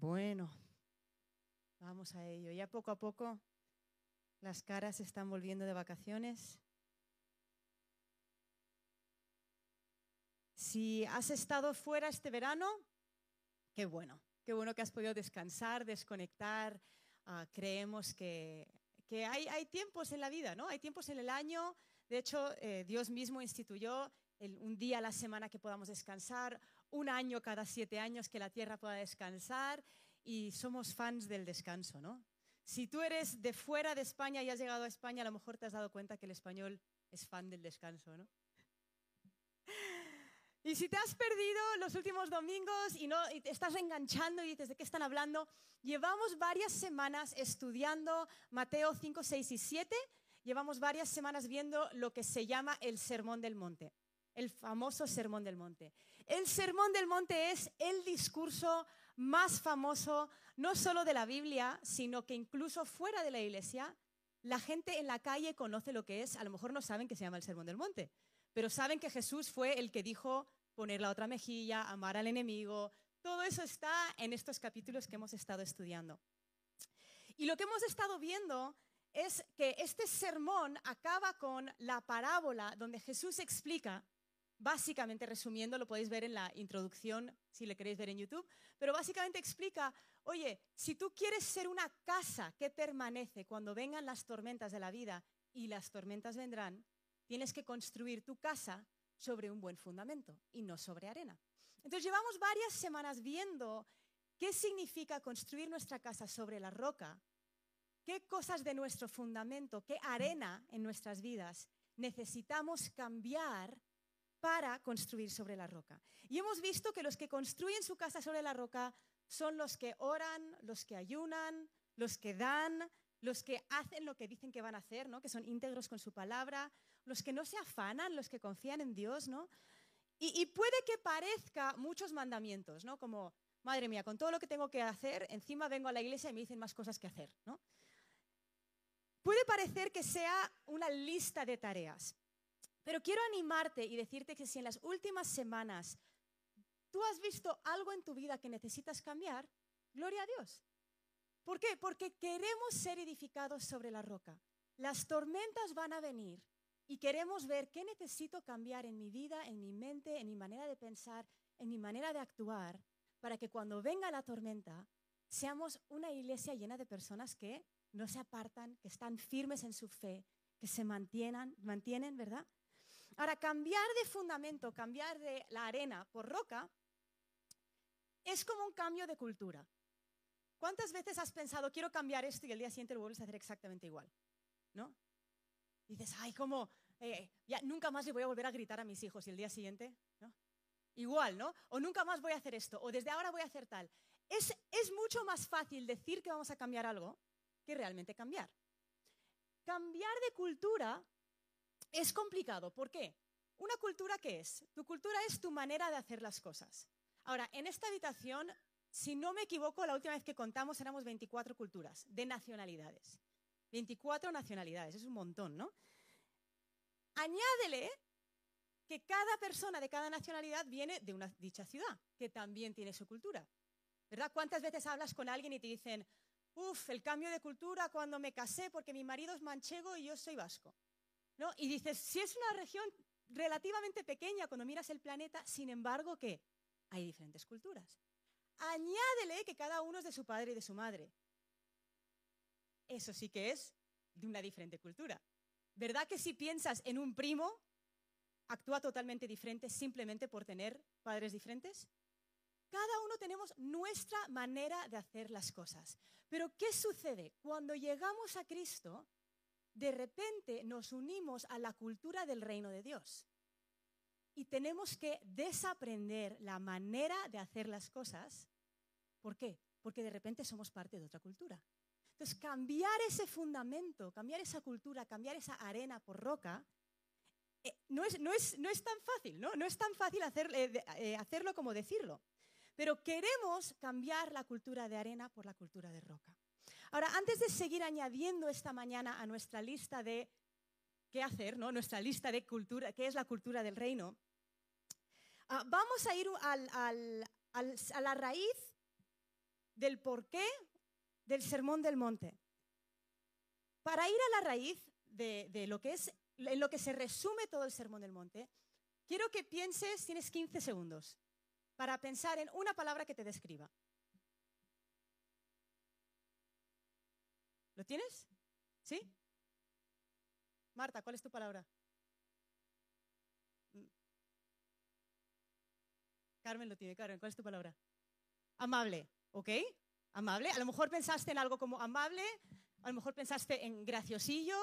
Bueno, vamos a ello. Ya poco a poco las caras están volviendo de vacaciones. Si has estado fuera este verano, qué bueno, qué bueno que has podido descansar, desconectar. Ah, creemos que, hay, tiempos en la vida, ¿no? Hay tiempos en el año. De hecho, eh, Dios mismo instituyó un día a la semana que podamos descansar, un año cada siete años que la tierra pueda descansar y somos fans del descanso, ¿no? Si tú eres de fuera de España y has llegado a España, a lo mejor te has dado cuenta que el español es fan del descanso, ¿no? Y si te has perdido los últimos domingos y, no, te estás enganchando y dices, ¿de qué están hablando? Llevamos varias semanas estudiando Mateo 5, 6 y 7. Llevamos varias semanas viendo lo que se llama el Sermón del Monte el famoso Sermón del Monte. El Sermón del Monte es el discurso más famoso, no solo de la Biblia, sino que incluso fuera de la iglesia, la gente en la calle conoce lo que es, a lo mejor no saben que se llama el Sermón del Monte, pero saben que Jesús fue el que dijo poner la otra mejilla, amar al enemigo, todo eso está en estos capítulos que hemos estado estudiando. Y lo que hemos estado viendo es que este sermón acaba con la parábola donde Jesús explica básicamente resumiendo, lo podéis ver en la introducción si le queréis ver en YouTube, pero básicamente explica, oye, si tú quieres ser una casa que permanece cuando vengan las tormentas de la vida y las tormentas vendrán, tienes que construir tu casa sobre un buen fundamento y no sobre arena. Entonces llevamos varias semanas viendo qué significa construir nuestra casa sobre la roca, qué cosas de nuestro fundamento, qué arena en nuestras vidas necesitamos cambiar para construir sobre la roca. Y hemos visto que los que construyen su casa sobre la roca son los que oran, los que ayunan, los que dan, los que hacen lo que dicen que van a hacer, ¿no? que son íntegros con su palabra, los que no se afanan, los que confían en Dios. ¿no? Y, y puede que parezca muchos mandamientos, ¿no? como, madre mía, con todo lo que tengo que hacer, encima vengo a la iglesia y me dicen más cosas que hacer. ¿no? Puede parecer que sea una lista de tareas, pero quiero animarte y decirte que si en las últimas semanas tú has visto algo en tu vida que necesitas cambiar, gloria a Dios. ¿Por qué? Porque queremos ser edificados sobre la roca. Las tormentas van a venir y queremos ver qué necesito cambiar en mi vida, en mi mente, en mi manera de pensar, en mi manera de actuar, para que cuando venga la tormenta seamos una iglesia llena de personas que no se apartan, que están firmes en su fe, que se mantienen, mantienen, ¿verdad? Ahora, cambiar de fundamento, cambiar de la arena por roca, es como un cambio de cultura. ¿Cuántas veces has pensado, quiero cambiar esto y el día siguiente lo vuelves a hacer exactamente igual? ¿No? dices, ay, como, eh, ya nunca más le voy a volver a gritar a mis hijos y el día siguiente. Igual, ¿no? O nunca más voy a hacer esto, o desde ahora voy a hacer tal. Es mucho más fácil decir que vamos a cambiar algo que realmente cambiar. Cambiar de cultura es complicado. ¿Por qué? ¿Una cultura qué es? Tu cultura es tu manera de hacer las cosas. Ahora, en esta habitación, si no me equivoco, la última vez que contamos éramos 24 culturas de nacionalidades. 24 nacionalidades, es un montón, ¿no? Añádele que cada persona de cada nacionalidad viene de una dicha ciudad, que también tiene su cultura. ¿Verdad? ¿Cuántas veces hablas con alguien y te dicen, uff, el cambio de cultura cuando me casé porque mi marido es manchego y yo soy vasco? Y dices, si es una región relativamente pequeña cuando miras el planeta, sin embargo, ¿qué? Hay diferentes culturas. Añádele que cada uno es de su padre y de su madre. Eso sí que es de una diferente cultura. ¿Verdad que si piensas en un primo, actúa totalmente diferente simplemente por tener padres diferentes? Cada uno tenemos nuestra manera de hacer las cosas. Pero ¿qué sucede? Cuando llegamos a Cristo, de repente nos unimos a la cultura del reino de Dios. Y tenemos que desaprender la manera de hacer las cosas. ¿Por qué? Porque de repente somos parte de otra cultura. Entonces, cambiar ese fundamento, cambiar esa cultura, cambiar esa arena por roca, eh, no, es, tan fácil, ¿no? No es tan fácil eh, eh, hacerlo como decirlo. Pero queremos cambiar la cultura de arena por la cultura de roca. Ahora, antes de seguir añadiendo esta mañana a nuestra lista de qué hacer, ¿no? nuestra lista de cultura, qué es la cultura del reino, ah, vamos a ir a la raíz del porqué del Sermón del Monte. Para ir a la raíz de, lo que es, en lo que se resume todo el Sermón del Monte, quiero que pienses, tienes 15 segundos, para pensar en una palabra que te describa. ¿Lo tienes? ¿Sí? Marta, ¿cuál es tu palabra? Mm. Carmen lo tiene, Carmen, ¿cuál es tu palabra? Amable, ¿ok? Amable. A lo mejor pensaste en algo como amable, a lo mejor pensaste en graciosillo,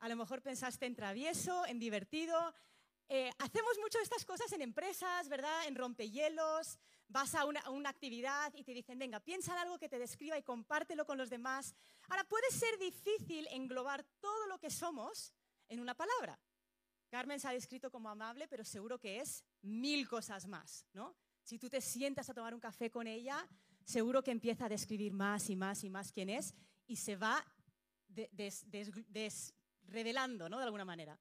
a lo mejor pensaste en travieso, en divertido. Eh, hacemos mucho estas cosas en empresas, ¿verdad? En rompehielos, vas a una, actividad y te dicen, venga, piensa en algo que te describa y compártelo con los demás. Ahora, puede ser difícil englobar todo lo que somos en una palabra. Carmen se ha descrito como amable, pero seguro que es mil cosas más, ¿no? Si tú te sientas a tomar un café con ella, seguro que empieza a describir más y más y más quién es y se va revelando, ¿no? De alguna manera.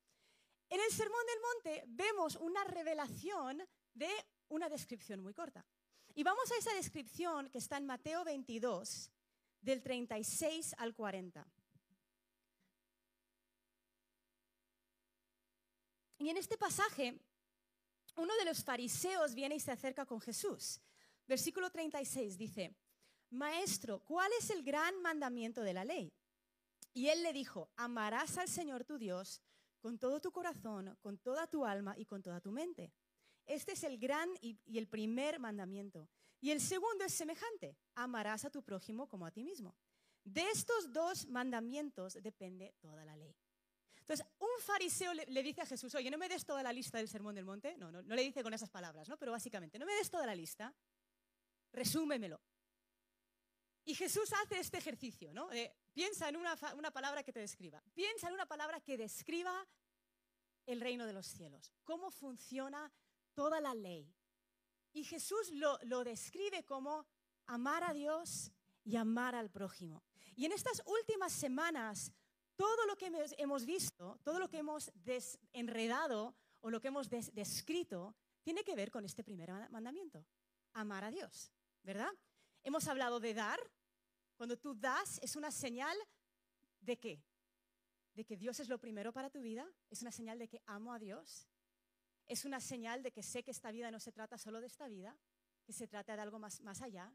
En el Sermón del Monte vemos una revelación de una descripción muy corta. Y vamos a esa descripción que está en Mateo 22, del 36 al 40. Y en este pasaje, uno de los fariseos viene y se acerca con Jesús. Versículo 36 dice, Maestro, ¿cuál es el gran mandamiento de la ley? Y él le dijo, amarás al Señor tu Dios con todo tu corazón, con toda tu alma y con toda tu mente. Este es el gran y, el primer mandamiento. Y el segundo es semejante, amarás a tu prójimo como a ti mismo. De estos dos mandamientos depende toda la ley. Entonces, un fariseo le, dice a Jesús, oye, no me des toda la lista del sermón del monte. No, no, no le dice con esas palabras, ¿no? Pero básicamente, no me des toda la lista, resúmemelo. Y Jesús hace este ejercicio, ¿no? piensa en una, palabra que te describa. Piensa en una palabra que describa el reino de los cielos. Cómo funciona toda la ley. Y Jesús lo, describe como amar a Dios y amar al prójimo. Y en estas últimas semanas, todo lo que hemos visto, todo lo que hemos desenredado o lo que hemos descrito, tiene que ver con este primer mandamiento, amar a Dios, ¿verdad? Hemos hablado de dar. Cuando tú das, es una señal de qué? De que Dios es lo primero para tu vida. Es una señal de que amo a Dios es una señal de que sé que esta vida no se trata solo de esta vida, que se trata de algo más, más allá.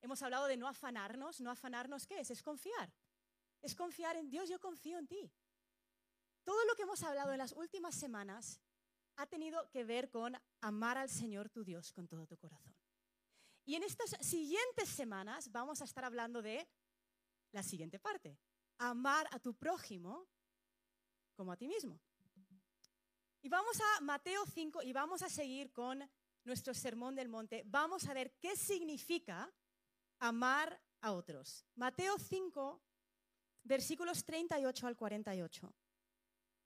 Hemos hablado de no afanarnos. ¿No afanarnos qué es? Es confiar. Es confiar en Dios, yo confío en ti. Todo lo que hemos hablado en las últimas semanas ha tenido que ver con amar al Señor tu Dios con todo tu corazón. Y en estas siguientes semanas vamos a estar hablando de la siguiente parte, amar a tu prójimo como a ti mismo. Y vamos a Mateo 5 y vamos a seguir con nuestro sermón del monte. Vamos a ver qué significa amar a otros. Mateo 5, versículos 38 al 48.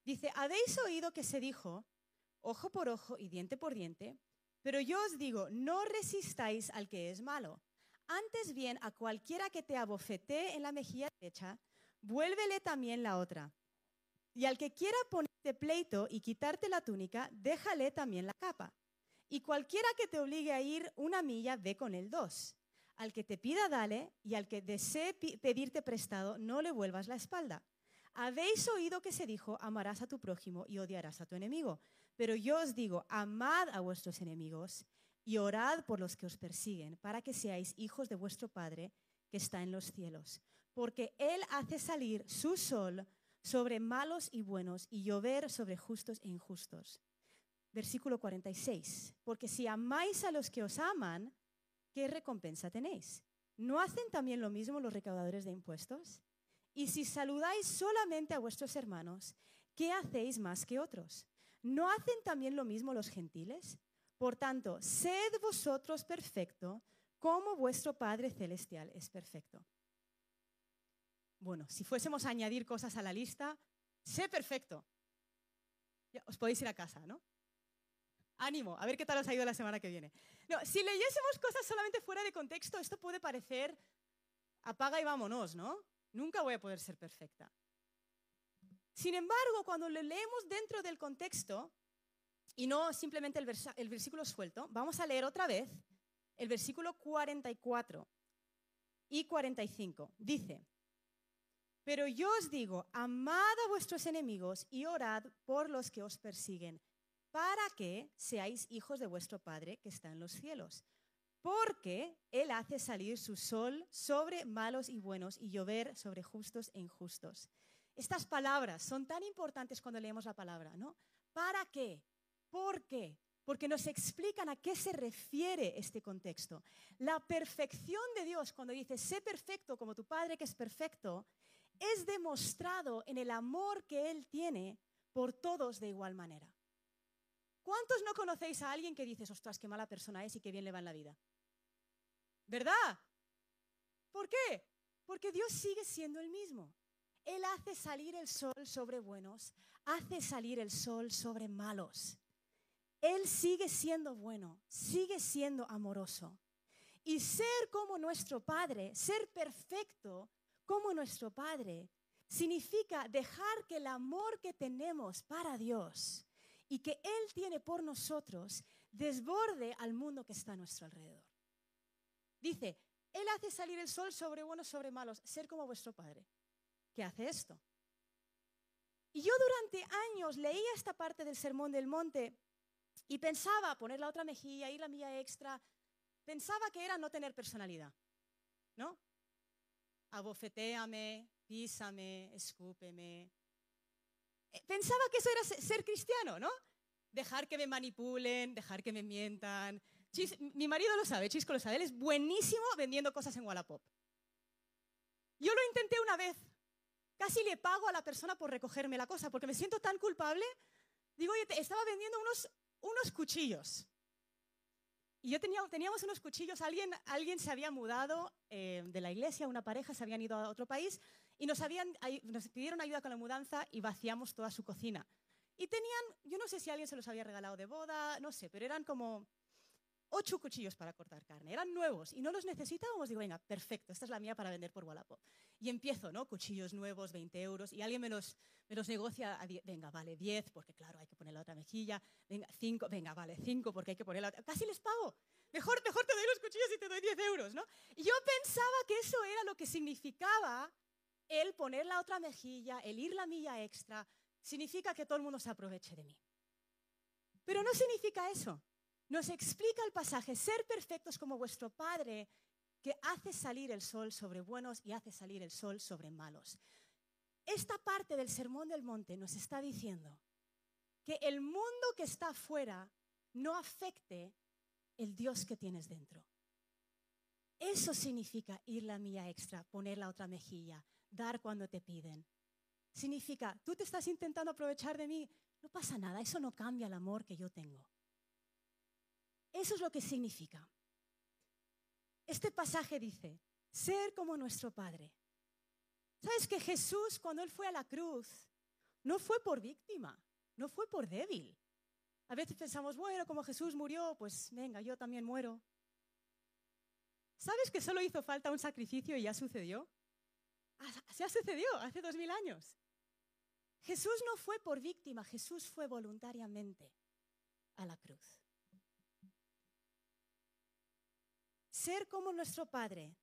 Dice, habéis oído que se dijo, ojo por ojo y diente por diente, pero yo os digo, no resistáis al que es malo. Antes bien, a cualquiera que te abofetee en la mejilla derecha, vuélvele también la otra. Y al que quiera ponerte pleito y quitarte la túnica, déjale también la capa. Y cualquiera que te obligue a ir una milla, ve con él dos. Al que te pida, dale, y al que desee pedirte prestado, no le vuelvas la espalda. Habéis oído que se dijo, amarás a tu prójimo y odiarás a tu enemigo. Pero yo os digo, amad a vuestros enemigos y orad por los que os persiguen, para que seáis hijos de vuestro Padre que está en los cielos. Porque Él hace salir su sol sobre malos y buenos y llover sobre justos e injustos. Versículo 46. Porque si amáis a los que os aman, ¿qué recompensa tenéis? ¿No hacen también lo mismo los recaudadores de impuestos? Y si saludáis solamente a vuestros hermanos, ¿qué hacéis más que otros? ¿No hacen también lo mismo los gentiles? Por tanto, sed vosotros perfecto, como vuestro Padre Celestial es perfecto. Bueno, si fuésemos a añadir cosas a la lista, sé perfecto. os podéis ir a casa, ¿no? Ánimo, a ver qué tal os ha ido la semana que viene. No, si leyésemos cosas solamente fuera de contexto, esto puede parecer apaga y vámonos, ¿no? Nunca voy a poder ser perfecta. Sin embargo, cuando lo leemos dentro del contexto y no simplemente el, el versículo suelto, vamos a leer otra vez el versículo 44 y 45. Dice, pero yo os digo, amad a vuestros enemigos y orad por los que os persiguen, para que seáis hijos de vuestro Padre que está en los cielos. Porque Él hace salir su sol sobre malos y buenos y llover sobre justos e injustos. Estas palabras son tan importantes cuando leemos la palabra, ¿no? ¿Para qué? ¿Por qué? Porque nos explican a qué se refiere este contexto. La perfección de Dios, cuando dice, sé perfecto como tu Padre que es perfecto, es demostrado en el amor que Él tiene por todos de igual manera. ¿Cuántos no conocéis a alguien que dices, ostras, qué mala persona es y qué bien le va en la vida? ¿Verdad? ¿Por qué? Porque Dios sigue siendo el mismo. Él hace salir el sol sobre buenos, hace salir el sol sobre malos. Él sigue siendo bueno, sigue siendo amoroso. Y ser como nuestro Padre, ser perfecto, como nuestro Padre, significa dejar que el amor que tenemos para Dios y que Él tiene por nosotros desborde al mundo que está a nuestro alrededor. Dice, Él hace salir el sol sobre buenos, sobre malos, ser como vuestro Padre, que hace esto. Y yo durante años leía esta parte del Sermón del Monte y pensaba poner la otra mejilla, ir la mía extra, pensaba que era no tener personalidad, ¿no? abofetéame, písame, escúpeme. Eh, pensaba que eso era ser cristiano, ¿no? Dejar que me manipulen, dejar que me mientan. mi marido lo sabe, Chisco lo sabe, él es buenísimo vendiendo cosas en Wallapop. Yo lo intenté una vez. Casi le pago a la persona por recogerme la cosa, porque me siento tan culpable. Digo, oye, estaba vendiendo unos, unos cuchillos. Y yo tenía, teníamos unos cuchillos, alguien, alguien se había mudado eh, de la iglesia, una pareja se habían ido a otro país y nos, habían, nos pidieron ayuda con la mudanza y vaciamos toda su cocina. Y tenían, yo no sé si alguien se los había regalado de boda, no sé, pero eran como ocho cuchillos para cortar carne. Eran nuevos y no los necesitábamos. Digo, venga, perfecto, esta es la mía para vender por Wallapop. Y empiezo, ¿no? Cuchillos nuevos, 20 euros, y alguien me los, me los negocia a venga, vale, 10, porque claro, hay que poner la otra mejilla. Venga, 5, venga, vale, 5, porque hay que poner la otra. Casi les pago. Mejor, mejor te doy los cuchillos y te doy 10 euros, ¿no? Y yo pensaba que eso era lo que significaba el poner la otra mejilla, el ir la milla extra, significa que todo el mundo se aproveche de mí. Pero no significa eso. Nos explica el pasaje, ser perfectos como vuestro Padre, que hace salir el sol sobre buenos y hace salir el sol sobre malos. Esta parte del Sermón del Monte nos está diciendo que el mundo que está afuera no afecte el Dios que tienes dentro. Eso significa ir la mía extra, poner la otra mejilla, dar cuando te piden. Significa, tú te estás intentando aprovechar de mí, no pasa nada, eso no cambia el amor que yo tengo. Eso es lo que significa. Este pasaje dice, ser como nuestro Padre. ¿Sabes que Jesús cuando Él fue a la cruz no fue por víctima, no fue por débil? A veces pensamos, bueno, como Jesús murió, pues venga, yo también muero. ¿Sabes que solo hizo falta un sacrificio y ya sucedió? Se ha sucedido hace dos mil años. Jesús no fue por víctima, Jesús fue voluntariamente a la cruz. Ser como nuestro Padre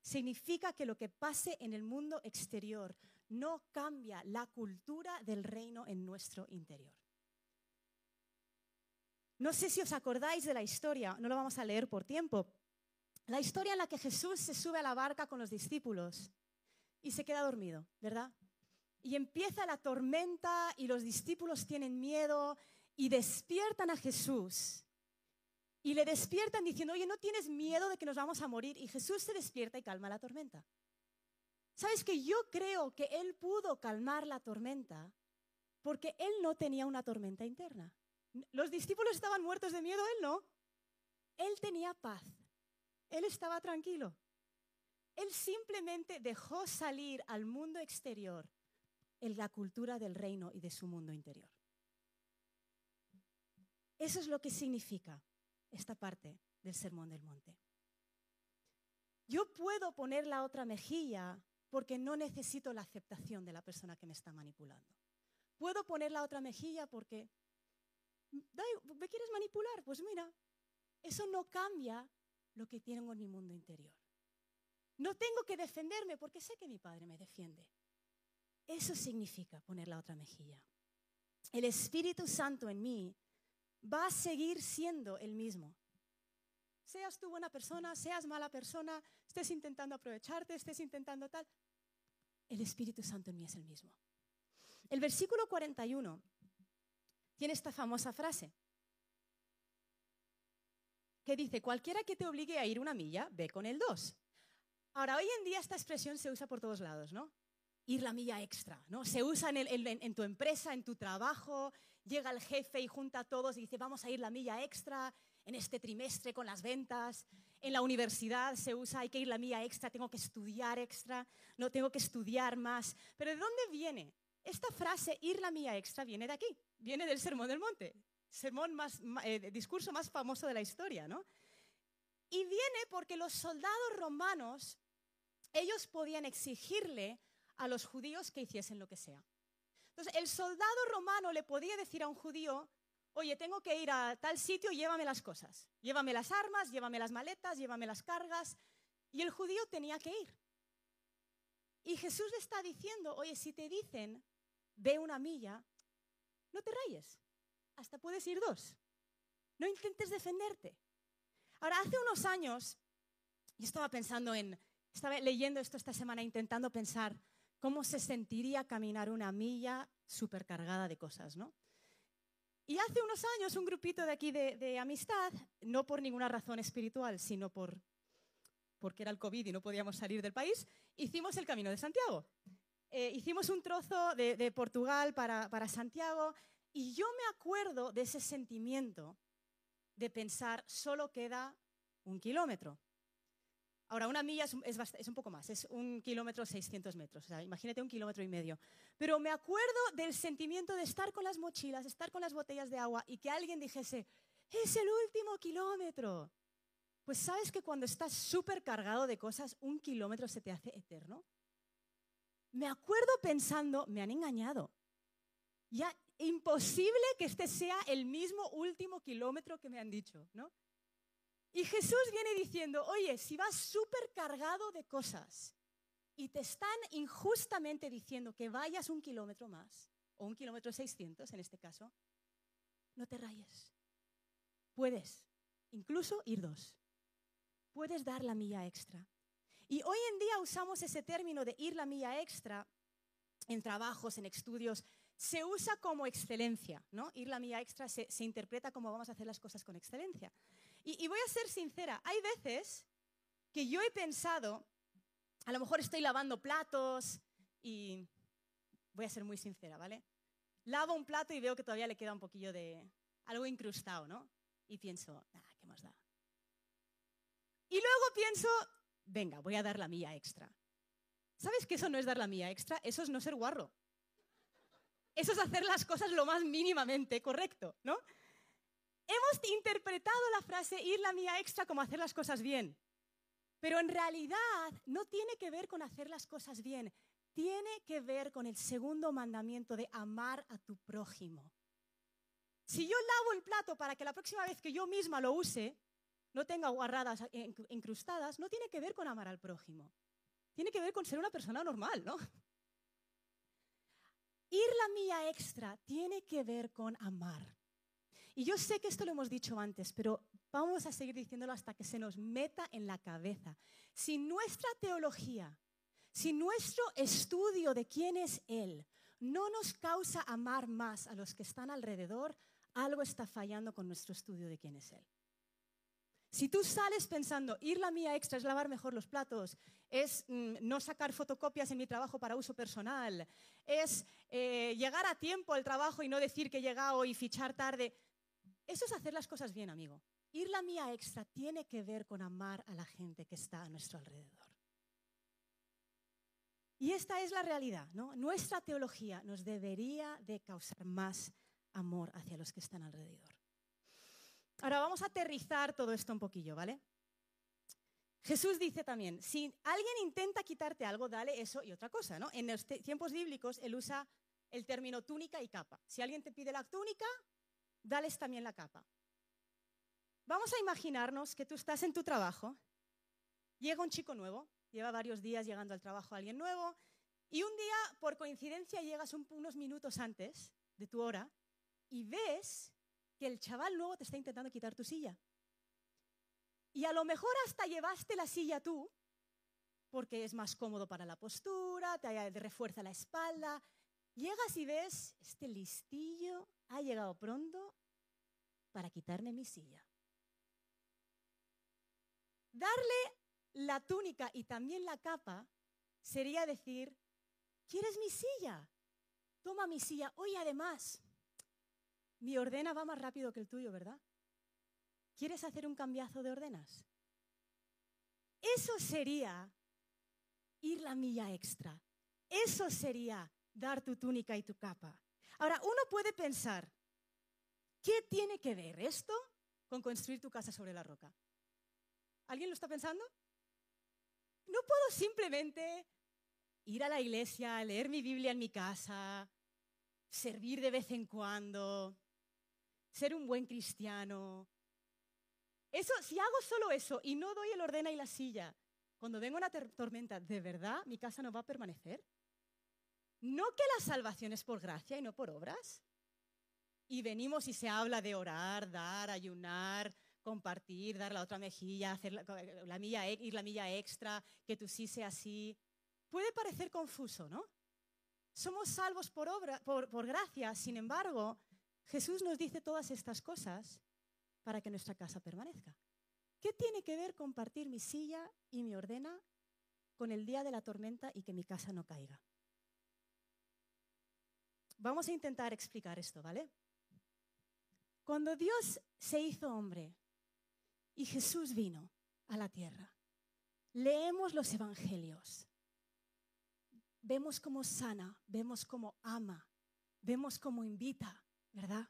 significa que lo que pase en el mundo exterior no cambia la cultura del reino en nuestro interior. No sé si os acordáis de la historia, no lo vamos a leer por tiempo. La historia en la que Jesús se sube a la barca con los discípulos y se queda dormido, ¿verdad? Y empieza la tormenta y los discípulos tienen miedo y despiertan a Jesús y le despiertan diciendo, oye, ¿no tienes miedo de que nos vamos a morir? Y Jesús se despierta y calma la tormenta. ¿Sabes que yo creo que Él pudo calmar la tormenta porque Él no tenía una tormenta interna? Los discípulos estaban muertos de miedo, Él no. Él tenía paz. Él estaba tranquilo. Él simplemente dejó salir al mundo exterior en la cultura del reino y de su mundo interior. Eso es lo que significa esta parte del Sermón del Monte. Yo puedo poner la otra mejilla porque no necesito la aceptación de la persona que me está manipulando. Puedo poner la otra mejilla porque, ¿me quieres manipular? Pues mira, eso no cambia lo que tengo en mi mundo interior. No tengo que defenderme porque sé que mi Padre me defiende. Eso significa poner la otra mejilla. El Espíritu Santo en mí va a seguir siendo el mismo. Seas tú buena persona, seas mala persona, estés intentando aprovecharte, estés intentando tal, el Espíritu Santo en mí es el mismo. El versículo 41 tiene esta famosa frase que dice, cualquiera que te obligue a ir una milla, ve con el 2. Ahora, hoy en día esta expresión se usa por todos lados, ¿no? Ir la milla extra, ¿no? Se usa en, tu empresa, en tu trabajo, llega el jefe y junta a todos y dice, vamos a ir la milla extra en este trimestre con las ventas. En la universidad se usa, hay que ir la milla extra, tengo que estudiar extra, no tengo que estudiar más. Pero ¿de dónde viene? Esta frase, ir la milla extra, viene de aquí, viene del Sermón del Monte sermón más, eh, discurso más famoso de la historia, ¿no? Y viene porque los soldados romanos, ellos podían exigirle a los judíos que hiciesen lo que sea. Entonces, el soldado romano le podía decir a un judío, oye, tengo que ir a tal sitio, llévame las cosas, llévame las armas, llévame las maletas, llévame las cargas, y el judío tenía que ir. Y Jesús le está diciendo, oye, si te dicen, ve una milla, no te rayes, hasta puedes ir dos. No intentes defenderte. Ahora, hace unos años, yo estaba pensando en, estaba leyendo esto esta semana, intentando pensar cómo se sentiría caminar una milla supercargada de cosas, ¿no? Y hace unos años un grupito de aquí de, amistad, no por ninguna razón espiritual, sino por, porque era el COVID y no podíamos salir del país, hicimos el Camino de Santiago. Eh, hicimos un trozo de, Portugal para, para Santiago y yo me acuerdo de ese sentimiento de pensar, solo queda un kilómetro. Ahora, una milla es, un poco más, es un kilómetro 600 metros, o sea, imagínate un kilómetro y medio. Pero me acuerdo del sentimiento de estar con las mochilas, estar con las botellas de agua y que alguien dijese, es el último kilómetro. Pues sabes que cuando estás súper cargado de cosas, un kilómetro se te hace eterno. Me acuerdo pensando, me han engañado. Ya imposible que este sea el mismo último kilómetro que me han dicho, ¿no? Y Jesús viene diciendo, oye, si vas súper cargado de cosas y te están injustamente diciendo que vayas un kilómetro más, o un kilómetro 600 en este caso, no te rayes. Puedes incluso ir dos. Puedes dar la milla extra. Y hoy en día usamos ese término de ir la milla extra en trabajos, en estudios, se usa como excelencia, ¿no? Ir la mía extra se, interpreta como vamos a hacer las cosas con excelencia. Y, voy a ser sincera, hay veces que yo he pensado, a lo mejor estoy lavando platos y voy a ser muy sincera, ¿vale? Lavo un plato y veo que todavía le queda un poquillo de algo incrustado, ¿no? Y pienso, ah, ¿qué más da? Y luego pienso, venga, voy a dar la mía extra. ¿Sabes que eso no es dar la mía extra? Eso es no ser guarro. Eso es hacer las cosas lo más mínimamente correcto, ¿no? Hemos interpretado la frase ir la mía extra como hacer las cosas bien. Pero en realidad no tiene que ver con hacer las cosas bien. Tiene que ver con el segundo mandamiento de amar a tu prójimo. Si yo lavo el plato para que la próxima vez que yo misma lo use no tenga guarradas incrustadas, no tiene que ver con amar al prójimo. Tiene que ver con ser una persona normal, ¿no? Ir la mía extra tiene que ver con amar. Y yo sé que esto lo hemos dicho antes, pero vamos a seguir diciéndolo hasta que se nos meta en la cabeza. Si nuestra teología, si nuestro estudio de quién es Él no nos causa amar más a los que están alrededor, algo está fallando con nuestro estudio de quién es Él. Si tú sales pensando, ir la mía extra es lavar mejor los platos, es mm, no sacar fotocopias en mi trabajo para uso personal, es eh, llegar a tiempo al trabajo y no decir que he llegado y fichar tarde, eso es hacer las cosas bien, amigo. Ir la mía extra tiene que ver con amar a la gente que está a nuestro alrededor. Y esta es la realidad, ¿no? Nuestra teología nos debería de causar más amor hacia los que están alrededor. Ahora vamos a aterrizar todo esto un poquillo, ¿vale? Jesús dice también, si alguien intenta quitarte algo, dale eso y otra cosa, ¿no? En los tiempos bíblicos él usa el término túnica y capa. Si alguien te pide la túnica, dales también la capa. Vamos a imaginarnos que tú estás en tu trabajo, llega un chico nuevo lleva varios días llegando al trabajo alguien nuevo, y un día, por coincidencia, llegas unos minutos antes de tu hora y ves que el chaval nuevo te está intentando quitar tu silla. Y a lo mejor hasta llevaste la silla tú, porque es más cómodo para la postura, te refuerza la espalda. Llegas y ves, este listillo ha llegado pronto para quitarme mi silla. Darle la túnica y también la capa sería decir, ¿quieres mi silla? Toma mi silla. Oye, además, mi ordena va más rápido que el tuyo, ¿verdad? ¿Quieres hacer un cambiazo de ordenas? Eso sería ir la milla extra. Eso sería dar tu túnica y tu capa. Ahora, uno puede pensar, ¿qué tiene que ver esto con construir tu casa sobre la roca? ¿Alguien lo está pensando? No puedo simplemente ir a la iglesia, leer mi Biblia en mi casa, servir de vez en cuando, ser un buen cristiano. Eso, si hago solo eso y no doy el ordena y la silla, cuando venga una tormenta, ¿de verdad mi casa no va a permanecer? ¿No que la salvación es por gracia y no por obras? Y venimos y se habla de orar, dar, ayunar, compartir, dar la otra mejilla, hacer la, milla, ir la milla extra, que tú sí sea así. Puede parecer confuso, ¿no? Somos salvos por, obra, por gracia, sin embargo, Jesús nos dice todas estas cosas para que nuestra casa permanezca. ¿Qué tiene que ver compartir mi silla y mi ordena con el día de la tormenta y que mi casa no caiga? Vamos a intentar explicar esto, ¿vale? Cuando Dios se hizo hombre y Jesús vino a la tierra, leemos los evangelios, vemos cómo sana, vemos cómo ama, vemos cómo invita, ¿verdad?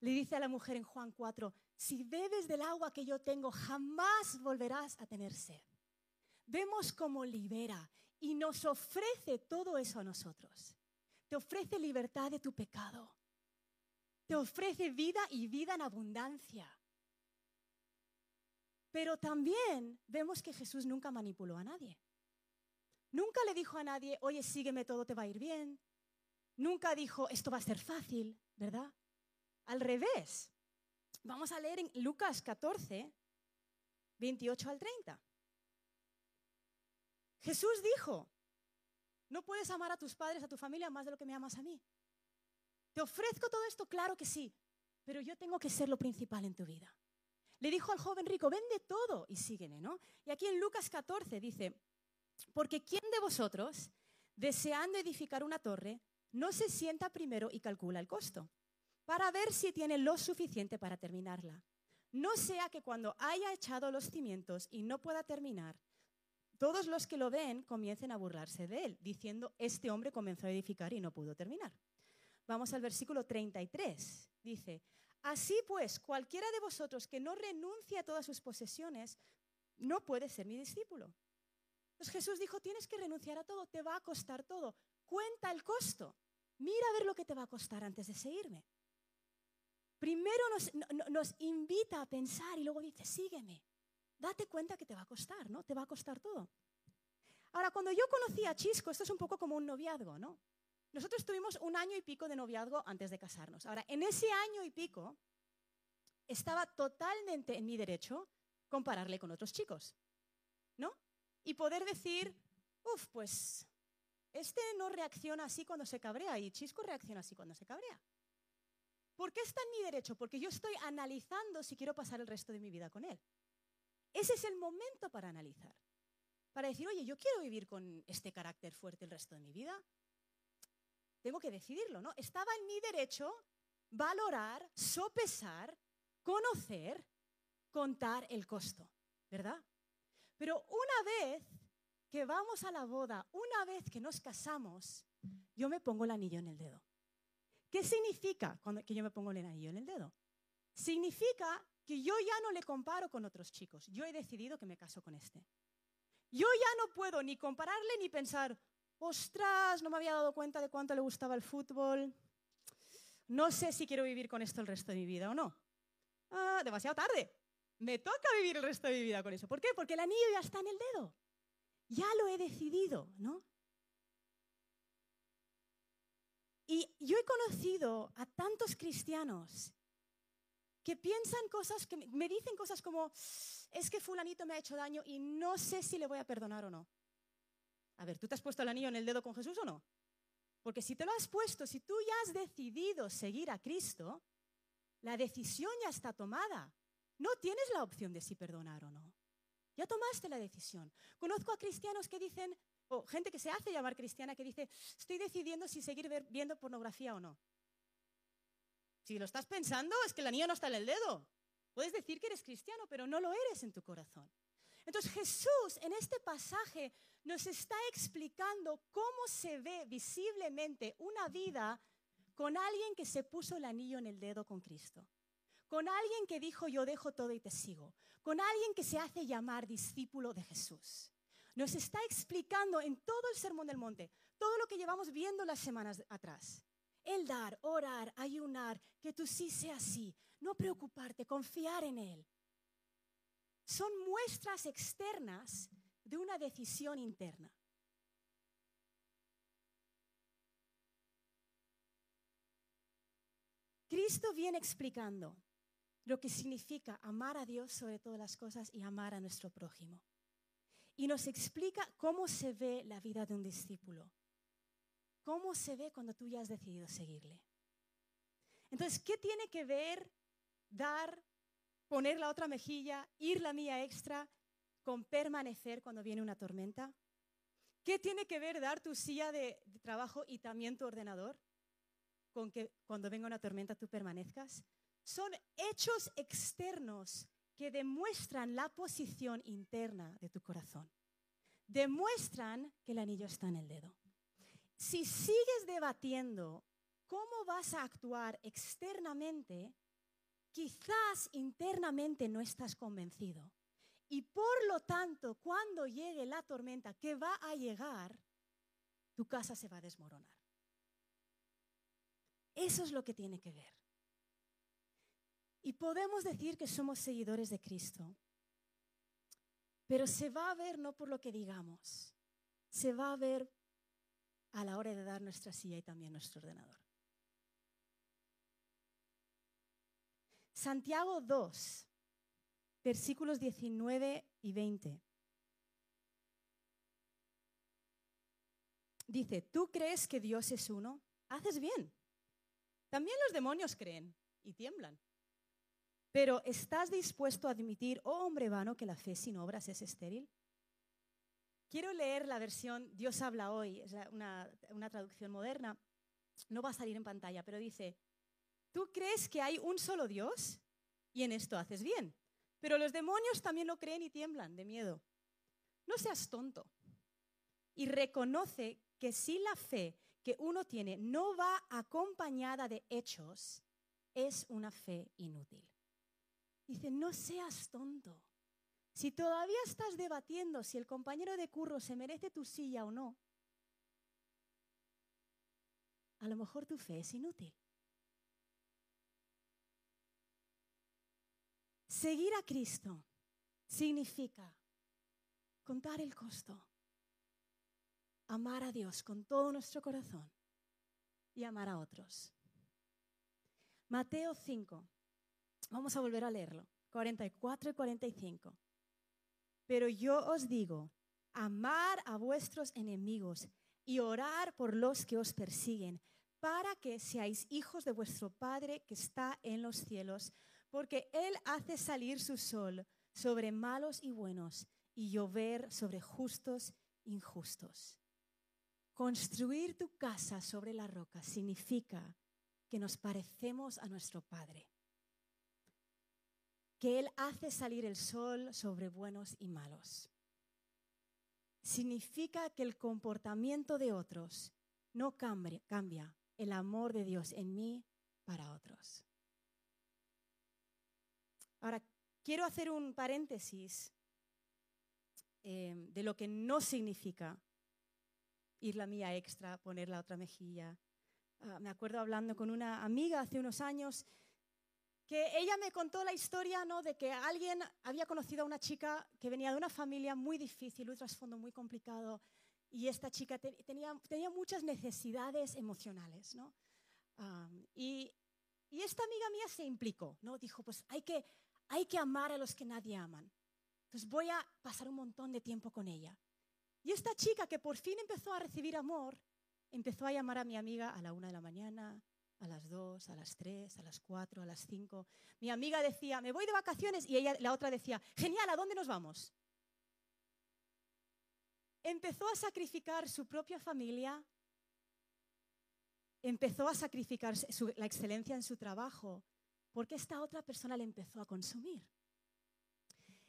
Le dice a la mujer en Juan 4, si bebes del agua que yo tengo, jamás volverás a tener sed. Vemos cómo libera y nos ofrece todo eso a nosotros. Te ofrece libertad de tu pecado. Te ofrece vida y vida en abundancia. Pero también vemos que Jesús nunca manipuló a nadie. Nunca le dijo a nadie, oye, sígueme, todo te va a ir bien. Nunca dijo, esto va a ser fácil, ¿verdad? Al revés. Vamos a leer en Lucas 14, 28 al 30. Jesús dijo, no puedes amar a tus padres, a tu familia más de lo que me amas a mí. ¿Te ofrezco todo esto? Claro que sí, pero yo tengo que ser lo principal en tu vida. Le dijo al joven rico, vende todo y sígueme, ¿no? Y aquí en Lucas 14 dice, porque ¿quién de vosotros, deseando edificar una torre, no se sienta primero y calcula el costo? para ver si tiene lo suficiente para terminarla. No sea que cuando haya echado los cimientos y no pueda terminar, todos los que lo ven comiencen a burlarse de él, diciendo, este hombre comenzó a edificar y no pudo terminar. Vamos al versículo 33. Dice, así pues, cualquiera de vosotros que no renuncie a todas sus posesiones, no puede ser mi discípulo. Entonces Jesús dijo, tienes que renunciar a todo, te va a costar todo. Cuenta el costo. Mira a ver lo que te va a costar antes de seguirme. Primero nos, invita a pensar y luego dice, sígueme. Date cuenta que te va a costar, ¿no? Te va a costar todo. Ahora, cuando yo conocí a Chisco, esto es un poco como un noviazgo, ¿no? Nosotros tuvimos un año y pico de noviazgo antes de casarnos. Ahora, en ese año y pico, estaba totalmente en mi derecho compararle con otros chicos, ¿no? Y poder decir, uff, pues este no reacciona así cuando se cabrea y Chisco reacciona así cuando se cabrea. ¿Por qué está en mi derecho? Porque yo estoy analizando si quiero pasar el resto de mi vida con él. Ese es el momento para analizar. Para decir, oye, yo quiero vivir con este carácter fuerte el resto de mi vida. Tengo que decidirlo, ¿no? Estaba en mi derecho valorar, sopesar, conocer, contar el costo, ¿verdad? Pero una vez que vamos a la boda, una vez que nos casamos, yo me pongo el anillo en el dedo. ¿Qué significa cuando, que yo me pongo el anillo en el dedo? Significa que yo ya no le comparo con otros chicos. Yo he decidido que me caso con este. Yo ya no puedo ni compararle ni pensar, ostras, no me había dado cuenta de cuánto le gustaba el fútbol. No sé si quiero vivir con esto el resto de mi vida o no. Ah, demasiado tarde. Me toca vivir el resto de mi vida con eso. ¿Por qué? Porque el anillo ya está en el dedo. Ya lo he decidido, ¿no? Y yo he conocido a tantos cristianos que piensan cosas, que me dicen cosas como, es que fulanito me ha hecho daño y no sé si le voy a perdonar o no. A ver, ¿tú te has puesto el anillo en el dedo con Jesús o no? Porque si te lo has puesto, si tú ya has decidido seguir a Cristo, la decisión ya está tomada. No tienes la opción de si perdonar o no. Ya tomaste la decisión. Conozco a cristianos que dicen, o gente que se hace llamar cristiana que dice, estoy decidiendo si seguir viendo pornografía o no. Si lo estás pensando, es que el anillo no está en el dedo. Puedes decir que eres cristiano, pero no lo eres en tu corazón. Entonces Jesús en este pasaje nos está explicando cómo se ve visiblemente una vida con alguien que se puso el anillo en el dedo con Cristo, con alguien que dijo yo dejo todo y te sigo, con alguien que se hace llamar discípulo de Jesús nos está explicando en todo el Sermón del Monte, todo lo que llevamos viendo las semanas atrás. El dar, orar, ayunar, que tú sí seas así, no preocuparte, confiar en Él. Son muestras externas de una decisión interna. Cristo viene explicando lo que significa amar a Dios sobre todas las cosas y amar a nuestro prójimo y nos explica cómo se ve la vida de un discípulo. Cómo se ve cuando tú ya has decidido seguirle. Entonces, ¿qué tiene que ver dar, poner la otra mejilla, ir la mía extra con permanecer cuando viene una tormenta? ¿Qué tiene que ver dar tu silla de, trabajo y también tu ordenador con que cuando venga una tormenta tú permanezcas? Son hechos externos que demuestran la posición interna de tu corazón. Demuestran que el anillo está en el dedo. Si sigues debatiendo cómo vas a actuar externamente, quizás internamente no estás convencido. Y por lo tanto, cuando llegue la tormenta que va a llegar, tu casa se va a desmoronar. Eso es lo que tiene que ver. Y podemos decir que somos seguidores de Cristo. Pero se va a ver no por lo que digamos, se va a ver a la hora de dar nuestra silla y también nuestro ordenador. Santiago 2, versículos 19 y 20. Dice, ¿tú crees que Dios es uno? Haces bien. También los demonios creen y tiemblan. Pero ¿estás dispuesto a admitir, oh hombre vano, que la fe sin obras es estéril? Quiero leer la versión Dios habla hoy, es una, una traducción moderna. No va a salir en pantalla, pero dice, ¿tú crees que hay un solo Dios? Y en esto haces bien. Pero los demonios también lo creen y tiemblan de miedo. No seas tonto. Y reconoce que si la fe que uno tiene no va acompañada de hechos, es una fe inútil. Dice, no seas tonto. Si todavía estás debatiendo si el compañero de curro se merece tu silla o no, a lo mejor tu fe es inútil. Seguir a Cristo significa contar el costo, amar a Dios con todo nuestro corazón y amar a otros. Mateo 5, Vamos a volver a leerlo. 44 y 45. Pero yo os digo, amar a vuestros enemigos y orar por los que os persiguen, para que seáis hijos de vuestro Padre que está en los cielos, porque Él hace salir su sol sobre malos y buenos y llover sobre justos e injustos. Construir tu casa sobre la roca significa que nos parecemos a nuestro Padre que Él hace salir el sol sobre buenos y malos. Significa que el comportamiento de otros no cambia, el amor de Dios en mí para otros. Ahora, quiero hacer un paréntesis eh, de lo que no significa ir la mía extra, poner la otra mejilla. Ah, me acuerdo hablando con una amiga hace unos años que ella me contó la historia ¿no? de que alguien había conocido a una chica que venía de una familia muy difícil, un trasfondo muy complicado, y esta chica tenía, muchas necesidades emocionales. ¿no? y, esta amiga mía se implicó, ¿no? dijo, pues hay que, hay que amar a los que nadie aman. Entonces voy a pasar un montón de tiempo con ella. Y esta chica que por fin empezó a recibir amor, empezó a llamar a mi amiga a la una de la mañana, a las dos, a las tres, a las cuatro, a las cinco. Mi amiga decía, me voy de vacaciones y ella, la otra decía, genial, ¿a dónde nos vamos? Empezó a sacrificar su propia familia, empezó a sacrificar la excelencia en su trabajo, porque esta otra persona le empezó a consumir.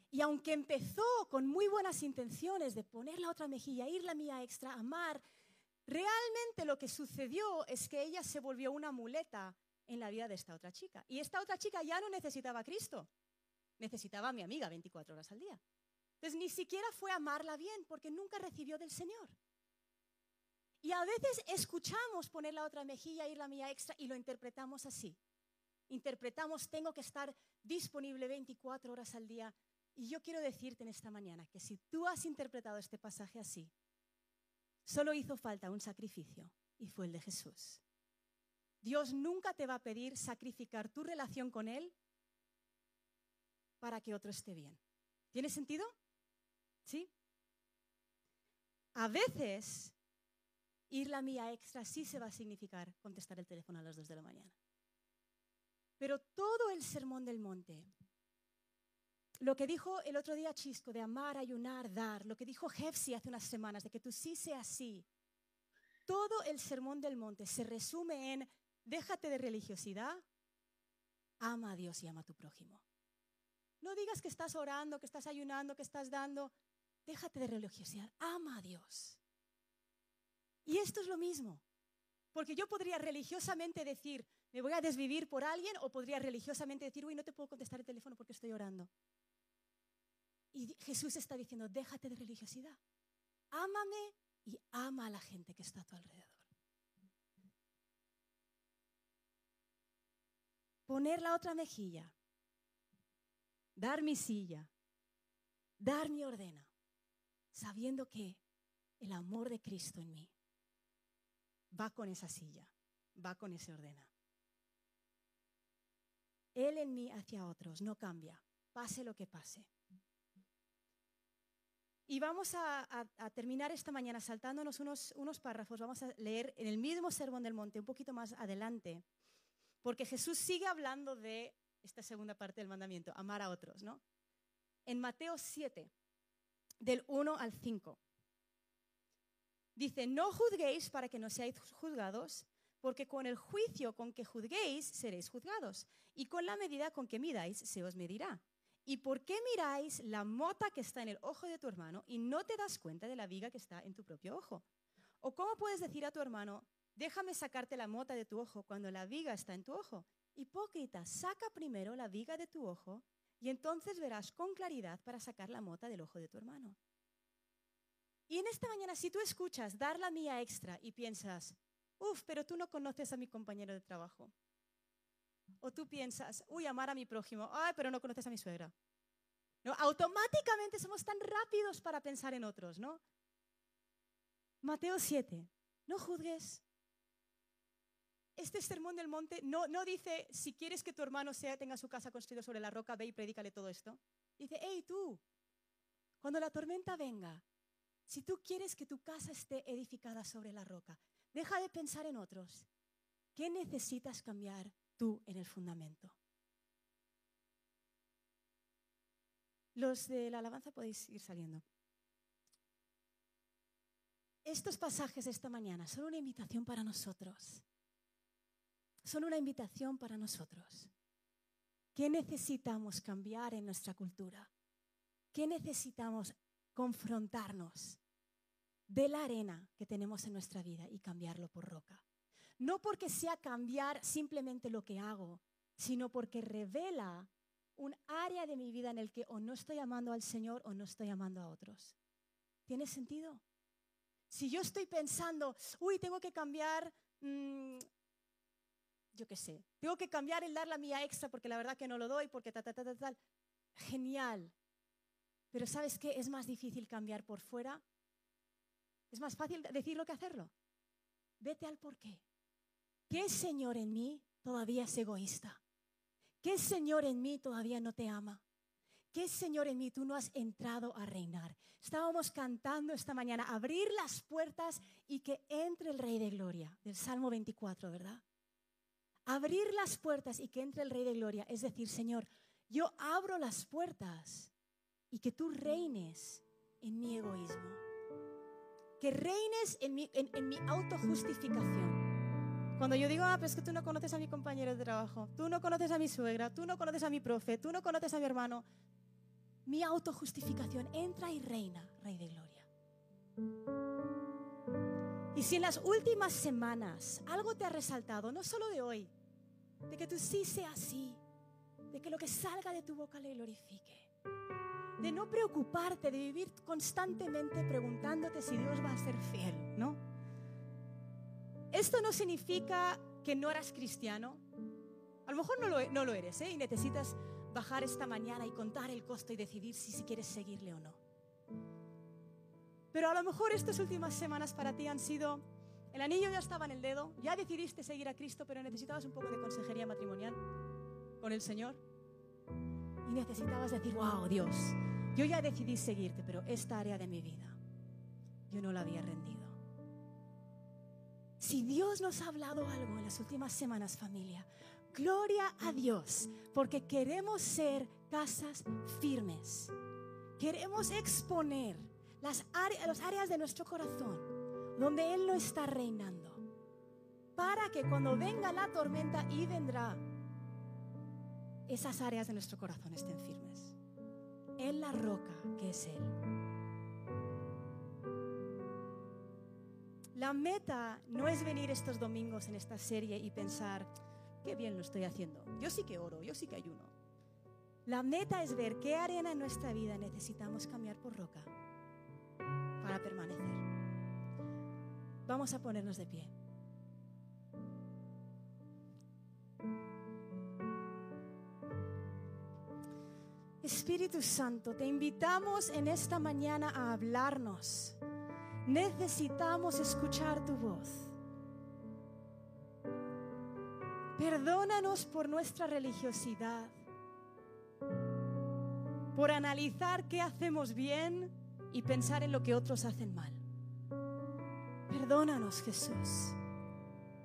Y aunque empezó con muy buenas intenciones de poner la otra mejilla, ir la mía extra, amar, Realmente lo que sucedió es que ella se volvió una muleta en la vida de esta otra chica. Y esta otra chica ya no necesitaba a Cristo, necesitaba a mi amiga 24 horas al día. Entonces ni siquiera fue amarla bien porque nunca recibió del Señor. Y a veces escuchamos poner la otra mejilla, ir la mía extra y lo interpretamos así. Interpretamos, tengo que estar disponible 24 horas al día. Y yo quiero decirte en esta mañana que si tú has interpretado este pasaje así, Solo hizo falta un sacrificio y fue el de Jesús. Dios nunca te va a pedir sacrificar tu relación con Él para que otro esté bien. ¿Tiene sentido? ¿Sí? A veces ir la mía extra sí se va a significar contestar el teléfono a las dos de la mañana. Pero todo el sermón del monte lo que dijo el otro día Chisco de amar, ayunar, dar, lo que dijo Jefsi hace unas semanas de que tú sí seas así, todo el sermón del monte se resume en déjate de religiosidad, ama a Dios y ama a tu prójimo. No digas que estás orando, que estás ayunando, que estás dando, déjate de religiosidad, ama a Dios. Y esto es lo mismo, porque yo podría religiosamente decir, me voy a desvivir por alguien, o podría religiosamente decir, uy, no te puedo contestar el teléfono porque estoy orando. Y Jesús está diciendo, déjate de religiosidad. Ámame y ama a la gente que está a tu alrededor. Poner la otra mejilla, dar mi silla, dar mi ordena, sabiendo que el amor de Cristo en mí va con esa silla, va con ese ordena. Él en mí hacia otros no cambia, pase lo que pase. Y vamos a, terminar esta mañana saltándonos unos, unos párrafos. Vamos a leer en el mismo Sermón del Monte, un poquito más adelante, porque Jesús sigue hablando de esta segunda parte del mandamiento, amar a otros, ¿no? En Mateo 7, del 1 al 5. Dice, no juzguéis para que no seáis juzgados, porque con el juicio con que juzguéis seréis juzgados, y con la medida con que midáis se os medirá. ¿Y por qué miráis la mota que está en el ojo de tu hermano y no te das cuenta de la viga que está en tu propio ojo? ¿O cómo puedes decir a tu hermano, déjame sacarte la mota de tu ojo cuando la viga está en tu ojo? Hipócrita, saca primero la viga de tu ojo y entonces verás con claridad para sacar la mota del ojo de tu hermano. Y en esta mañana, si tú escuchas dar la mía extra y piensas, uff, pero tú no conoces a mi compañero de trabajo, o tú piensas, uy, amar a mi prójimo, ay, pero no conoces a mi suegra. ¿No? Automáticamente somos tan rápidos para pensar en otros, ¿no? Mateo 7, no juzgues. Este sermón del monte no, no dice, si quieres que tu hermano sea, tenga su casa construida sobre la roca, ve y predícale todo esto. Dice, hey tú, cuando la tormenta venga, si tú quieres que tu casa esté edificada sobre la roca, deja de pensar en otros. ¿Qué necesitas cambiar tú en el fundamento. Los de la alabanza podéis ir saliendo. Estos pasajes esta mañana son una invitación para nosotros. Son una invitación para nosotros. ¿Qué necesitamos cambiar en nuestra cultura? ¿Qué necesitamos confrontarnos de la arena que tenemos en nuestra vida y cambiarlo por roca? No porque sea cambiar simplemente lo que hago, sino porque revela un área de mi vida en el que o no estoy amando al Señor o no estoy amando a otros. ¿Tiene sentido? Si yo estoy pensando, uy, tengo que cambiar, mm, yo qué sé, tengo que cambiar el dar la mía extra porque la verdad que no lo doy, porque tal, tal, tal, tal. Genial. Pero ¿sabes qué? Es más difícil cambiar por fuera. Es más fácil decirlo que hacerlo. Vete al porqué. ¿Qué Señor en mí todavía es egoísta? ¿Qué Señor en mí todavía no te ama? ¿Qué Señor en mí tú no has entrado a reinar? Estábamos cantando esta mañana, abrir las puertas y que entre el Rey de Gloria, del Salmo 24, ¿verdad? Abrir las puertas y que entre el Rey de Gloria, es decir, Señor, yo abro las puertas y que tú reines en mi egoísmo, que reines en mi, en, mi autojustificación. Cuando yo digo, ah, pero es que tú no conoces a mi compañero de trabajo, tú no conoces a mi suegra, tú no conoces a mi profe, tú no conoces a mi hermano, mi autojustificación entra y reina, Rey de Gloria. Y si en las últimas semanas algo te ha resaltado, no solo de hoy, de que tú sí seas así, de que lo que salga de tu boca le glorifique, de no preocuparte, de vivir constantemente preguntándote si Dios va a ser fiel, ¿no? Esto no significa que no eras cristiano. A lo mejor no lo, no lo eres, ¿eh? Y necesitas bajar esta mañana y contar el costo y decidir si, si quieres seguirle o no. Pero a lo mejor estas últimas semanas para ti han sido, el anillo ya estaba en el dedo, ya decidiste seguir a Cristo, pero necesitabas un poco de consejería matrimonial con el Señor. Y necesitabas decir, wow, Dios, yo ya decidí seguirte, pero esta área de mi vida, yo no la había rendido. Si Dios nos ha hablado algo en las últimas semanas, familia, gloria a Dios, porque queremos ser casas firmes. Queremos exponer las áreas, de nuestro corazón donde Él no está reinando, para que cuando venga la tormenta y vendrá, esas áreas de nuestro corazón estén firmes. En la roca que es Él. La meta no es venir estos domingos en esta serie y pensar, qué bien lo estoy haciendo. Yo sí que oro, yo sí que ayuno. La meta es ver qué arena en nuestra vida necesitamos cambiar por roca para permanecer. Vamos a ponernos de pie. Espíritu Santo, te invitamos en esta mañana a hablarnos. Necesitamos escuchar tu voz. Perdónanos por nuestra religiosidad, por analizar qué hacemos bien y pensar en lo que otros hacen mal. Perdónanos Jesús,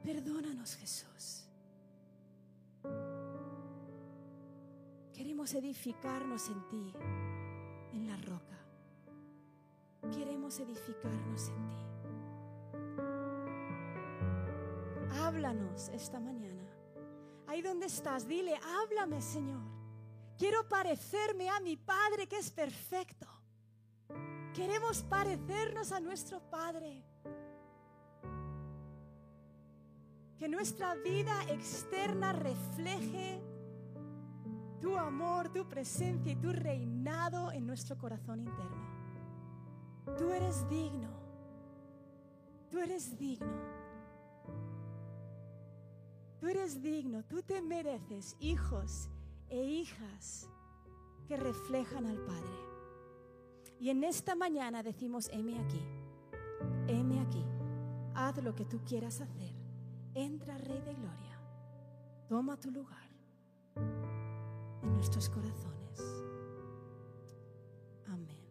perdónanos Jesús. Queremos edificarnos en ti, en la roca. Edificarnos en ti. Háblanos esta mañana. Ahí donde estás, dile, háblame Señor. Quiero parecerme a mi Padre que es perfecto. Queremos parecernos a nuestro Padre. Que nuestra vida externa refleje tu amor, tu presencia y tu reinado en nuestro corazón interno. Tú eres digno. Tú eres digno. Tú eres digno, tú te mereces hijos e hijas que reflejan al Padre. Y en esta mañana decimos, heme aquí, heme aquí, haz lo que tú quieras hacer, entra Rey de Gloria, toma tu lugar en nuestros corazones. Amén.